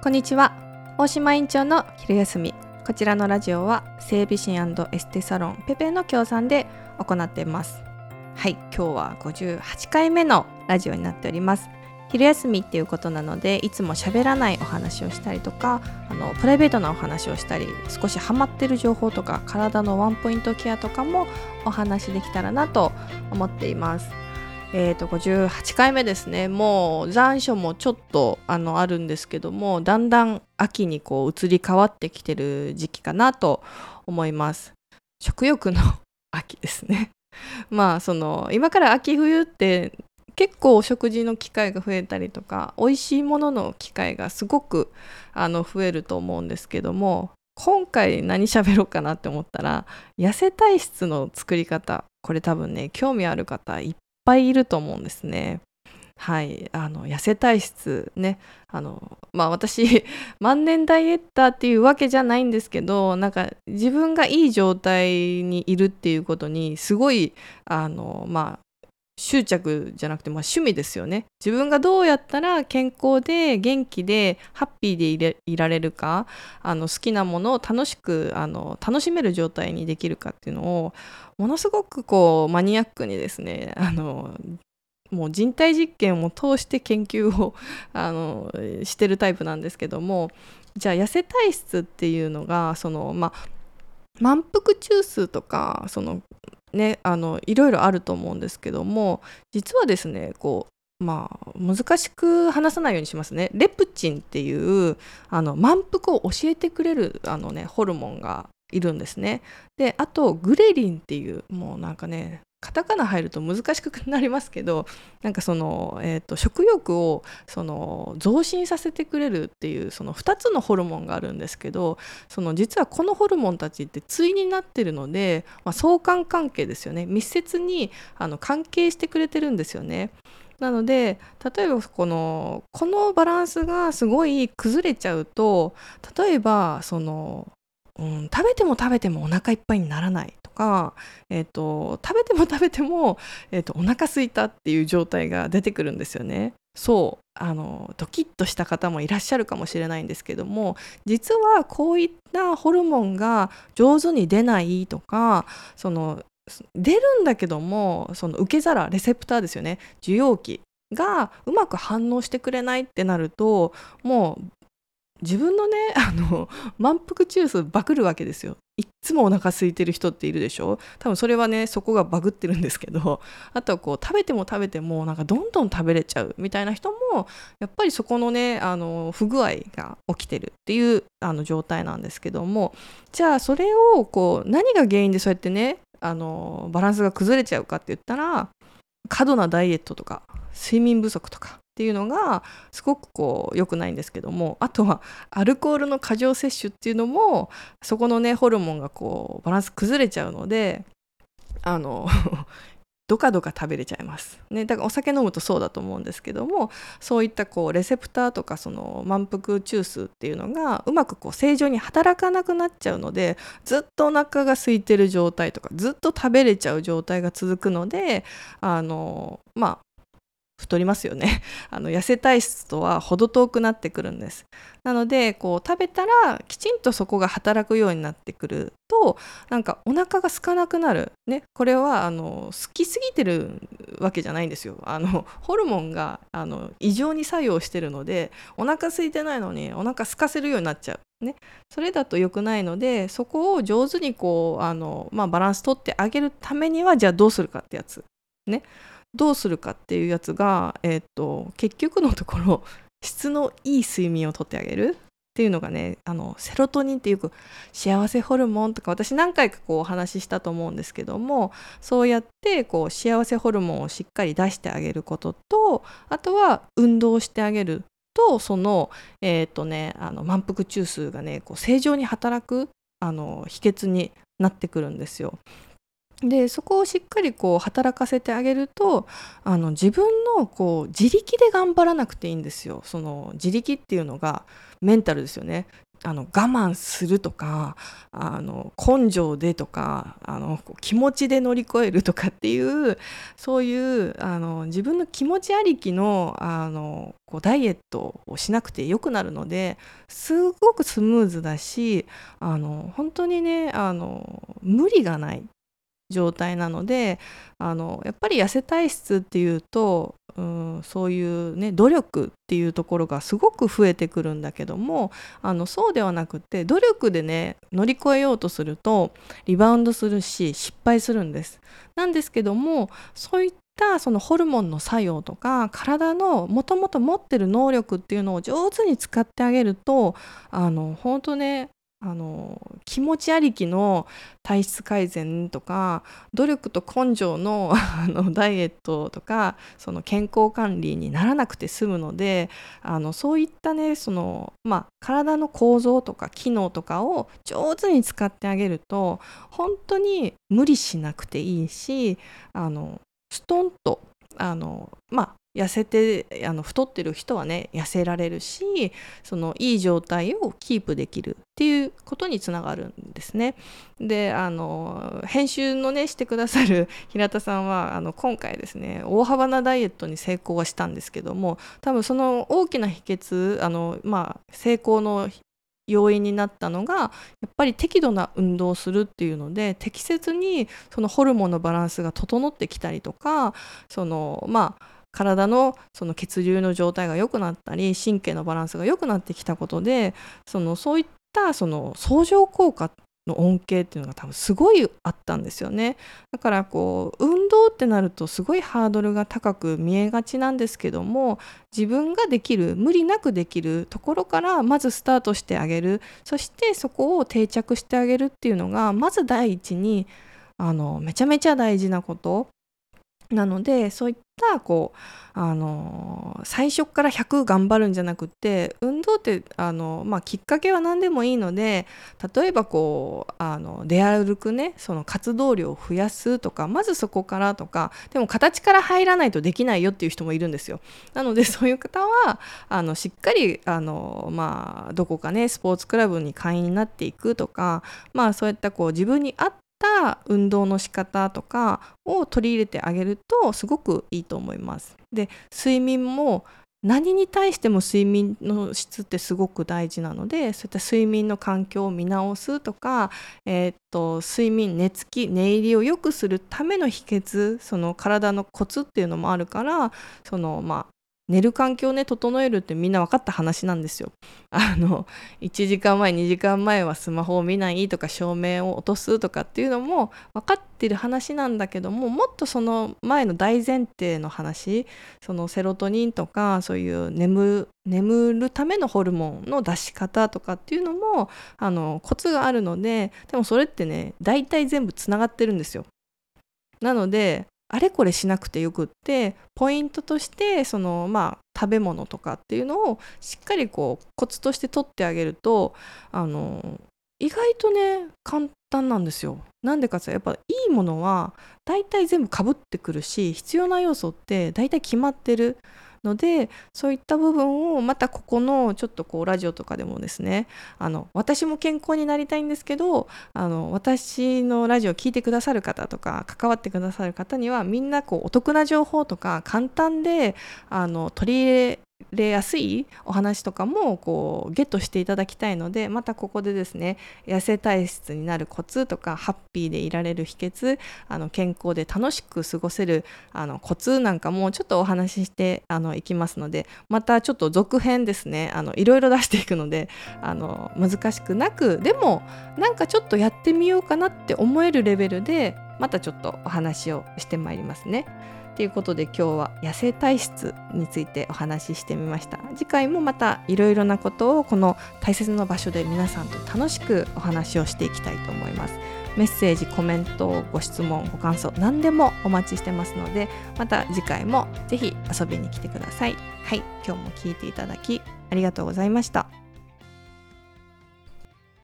こんにちは。大島院長の昼休み。こちらのラジオは整備士エステサロンペペの協賛で行っています。はい今日は58回目のラジオになっております。昼休みっていうことなのでいつも喋らないお話をしたりとかあのプライベートなお話をしたり少しハマってる情報とか体のワンポイントケアとかもお話できたらなと思っています。えーと、58回目ですね。もう残暑もちょっとあのあるんですけどもだんだん秋にこう移り変わってきてる時期かなと思います。食欲の秋ですね。まあその今から秋冬って結構お食事の機会が増えたりとか美味しいものの機会がすごくあの増えると思うんですけども今回何喋ろうかなって思ったら痩せ体質の作り方。これ多分ね興味ある方いっぱいいると思うんですね。はい、あの痩せ体質ねあのまあ私 万年ダイエッターっていうわけじゃないんですけどなんか自分がいい状態にいるっていうことにすごいあのまあ執着じゃなくて、まあ、趣味ですよね。自分がどうやったら健康で元気でハッピーでいられるかあの好きなものを楽しくあの楽しめる状態にできるかっていうのをものすごくこうマニアックにですねあのもう人体実験を通して研究を あのしてるタイプなんですけどもじゃあ痩せ体質っていうのがそのまあ満腹中枢とかそのねあのいろいろあると思うんですけども実はですねこうまあ難しく話さないようにしますね。レプチンっていうあの満腹を教えてくれるあのねホルモンがいるんですね。であとグレリンっていうもうなんかねカタカナ入ると難しくなりますけどなんかその、えーと、食欲をその増進させてくれるっていうその2つのホルモンがあるんですけどその実はこのホルモンたちって対になってるので、まあ、相関関係ですよね密接にあの関係してくれてるんですよね。なので例えばこのこのバランスがすごい崩れちゃうと例えばその、うん、食べても食べてもお腹いっぱいにならないか、えーと、食べても 食べても、えーと、お腹すいたっていう状態が出てくるんですよね。そうあのドキッとした方もいらっしゃるかもしれないんですけども実はこういったホルモンが上手に出ないとかその出るんだけどもその受け皿レセプターですよね受容器がうまく反応してくれないってなるともう自分のね あの満腹中枢バグるわけですよ。いっつもお腹空いてる人っているでしょ？多分それはねそこがバグってるんですけどあとはこう食べても食べてもなんかどんどん食べれちゃうみたいな人もやっぱりそこのねあの不具合が起きてるっていうあの状態なんですけどもじゃあそれをこう何が原因でそうやってねあのバランスが崩れちゃうかって言ったら過度なダイエットとか睡眠不足とかっていうのがすごくこう良くないんですけどもあとはアルコールの過剰摂取っていうのもそこのねホルモンがこうバランス崩れちゃうのであのどかどか食べれちゃいます、ね、だからお酒飲むとそうだと思うんですけどもそういったこうレセプターとかその満腹中枢っていうのがうまくこう正常に働かなくなっちゃうのでずっとお腹が空いてる状態とかずっと食べれちゃう状態が続くのであのまあ太りますよね。あの痩せ体質とは程遠くなってくるんです。なのでこう食べたらきちんとそこが働くようになってくるとなんかお腹が空かなくなる。ね。これはあの好きすぎてるわけじゃないんですよ。あのホルモンがあの異常に作用してるのでお腹空いてないのにお腹空かせるようになっちゃう。ね、それだと良くないのでそこを上手にこうあの、まあ、バランス取ってあげるためにはじゃあどうするかってやつ。ね。どうするかっていうやつが、えーと、結局のところ 質のいい睡眠をとってあげるっていうのがねあのセロトニンっていう幸せホルモンとか私何回かこうお話ししたと思うんですけどもそうやってこう幸せホルモンをしっかり出してあげることとあとは運動してあげるとその,、えーとね、あの満腹中枢がねこう正常に働くあの秘訣になってくるんですよ。でそこをしっかりこう働かせてあげるとあの自分のこう自力で頑張らなくていいんですよ。その自力っていうのがメンタルですよね。あの我慢するとかあの根性でとかあの気持ちで乗り越えるとかっていうそういうあの自分の気持ちありきのあのこうダイエットをしなくてよくなるのですごくスムーズだしあの本当にねあの無理がない。状態なのであのやっぱり痩せ体質っていうとうん、そういうね努力っていうところがすごく増えてくるんだけどもあのそうではなくて努力でね乗り越えようとするとリバウンドするし失敗するんです。なんですけどもそういったそのホルモンの作用とか体のもともと持ってる能力っていうのを上手に使ってあげるとあの本当ねあの気持ちありきの体質改善とか努力と根性の あのダイエットとかその健康管理にならなくて済むのであのそういったねその、まあ、体の構造とか機能とかを上手に使ってあげると本当に無理しなくていいしあのストンとあのまあ痩せてあの太ってる人はね痩せられるしそのいい状態をキープできるっていうことにつながるんですね。であの編集のねしてくださる 平田さんはあの今回ですね大幅なダイエットに成功はしたんですけども多分その大きな秘訣あの、まあ、成功の要因になったのがやっぱり適度な運動をするっていうので適切にそのホルモンのバランスが整ってきたりとかそのまあ体のその血流の状態が良くなったり神経のバランスが良くなってきたことでそのそういったその相乗効果の恩恵っていうのが多分すごいあったんですよね。だからこう運動ってなるとすごいハードルが高く見えがちなんですけども自分ができる無理なくできるところからまずスタートしてあげる。そしてそこを定着してあげるっていうのがまず第一にあのめちゃめちゃ大事なこと。なのでそういったこうあの最初から100頑張るんじゃなくて運動ってあの、まあ、きっかけは何でもいいので例えばこうあの出歩くねその活動量を増やすとかまずそこからとかでも形から入らないとできないよっていう人もいるんですよ。なのでそういう方はあのしっかりあの、まあ、どこかねスポーツクラブに会員になっていくとか、まあ、そういったこう自分に合った運動の仕方とかを取り入れてあげるとすごくいいと思います。で睡眠も何に対しても睡眠の質ってすごく大事なのでそういった睡眠の環境を見直すとか、えー、っと睡眠寝つき寝入りを良くするための秘訣その体のコツっていうのもあるからそのまあ寝る環境をね整えるってみんな分かった話なんですよ。あの1時間前2時間前はスマホを見ないとか照明を落とすとかっていうのも分かってる話なんだけどももっとその前の大前提の話そのセロトニンとかそういう眠眠るためのホルモンの出し方とかっていうのもあのコツがあるのででもそれってね大体全部つながってるんですよ。なのであれこれしなくてよくってポイントとしてそのまあ食べ物とかっていうのをしっかりこうコツとして取ってあげるとあの意外とね簡単なんですよ。なんでかってやっぱいいものは大体全部かぶってくるし必要な要素って大体決まってる。のでそういった部分をまたここのちょっとこうラジオとかでもですねあの私も健康になりたいんですけどあの私のラジオを聴いてくださる方とか関わってくださる方にはみんなこうお得な情報とか簡単であの取り入れれやすいお話とかもこうゲットしていただきたいのでまたここでですね痩せ体質になるコツとかハッピーでいられる秘訣あの健康で楽しく過ごせるあのコツなんかもちょっとお話ししてあのいきますのでまたちょっと続編ですねあのいろいろ出していくのであの難しくなくでもなんかちょっとやってみようかなって思えるレベルでまたちょっとお話をしてまいりますね。ということで今日は痩せ体質についてお話ししてみました。次回もまたいろいろなことをこの大切な場所で皆さんと楽しくお話をしていきたいと思います。メッセージコメントご質問ご感想何でもお待ちしてますのでまた次回もぜひ遊びに来てください。はい今日も聞いていただきありがとうございました。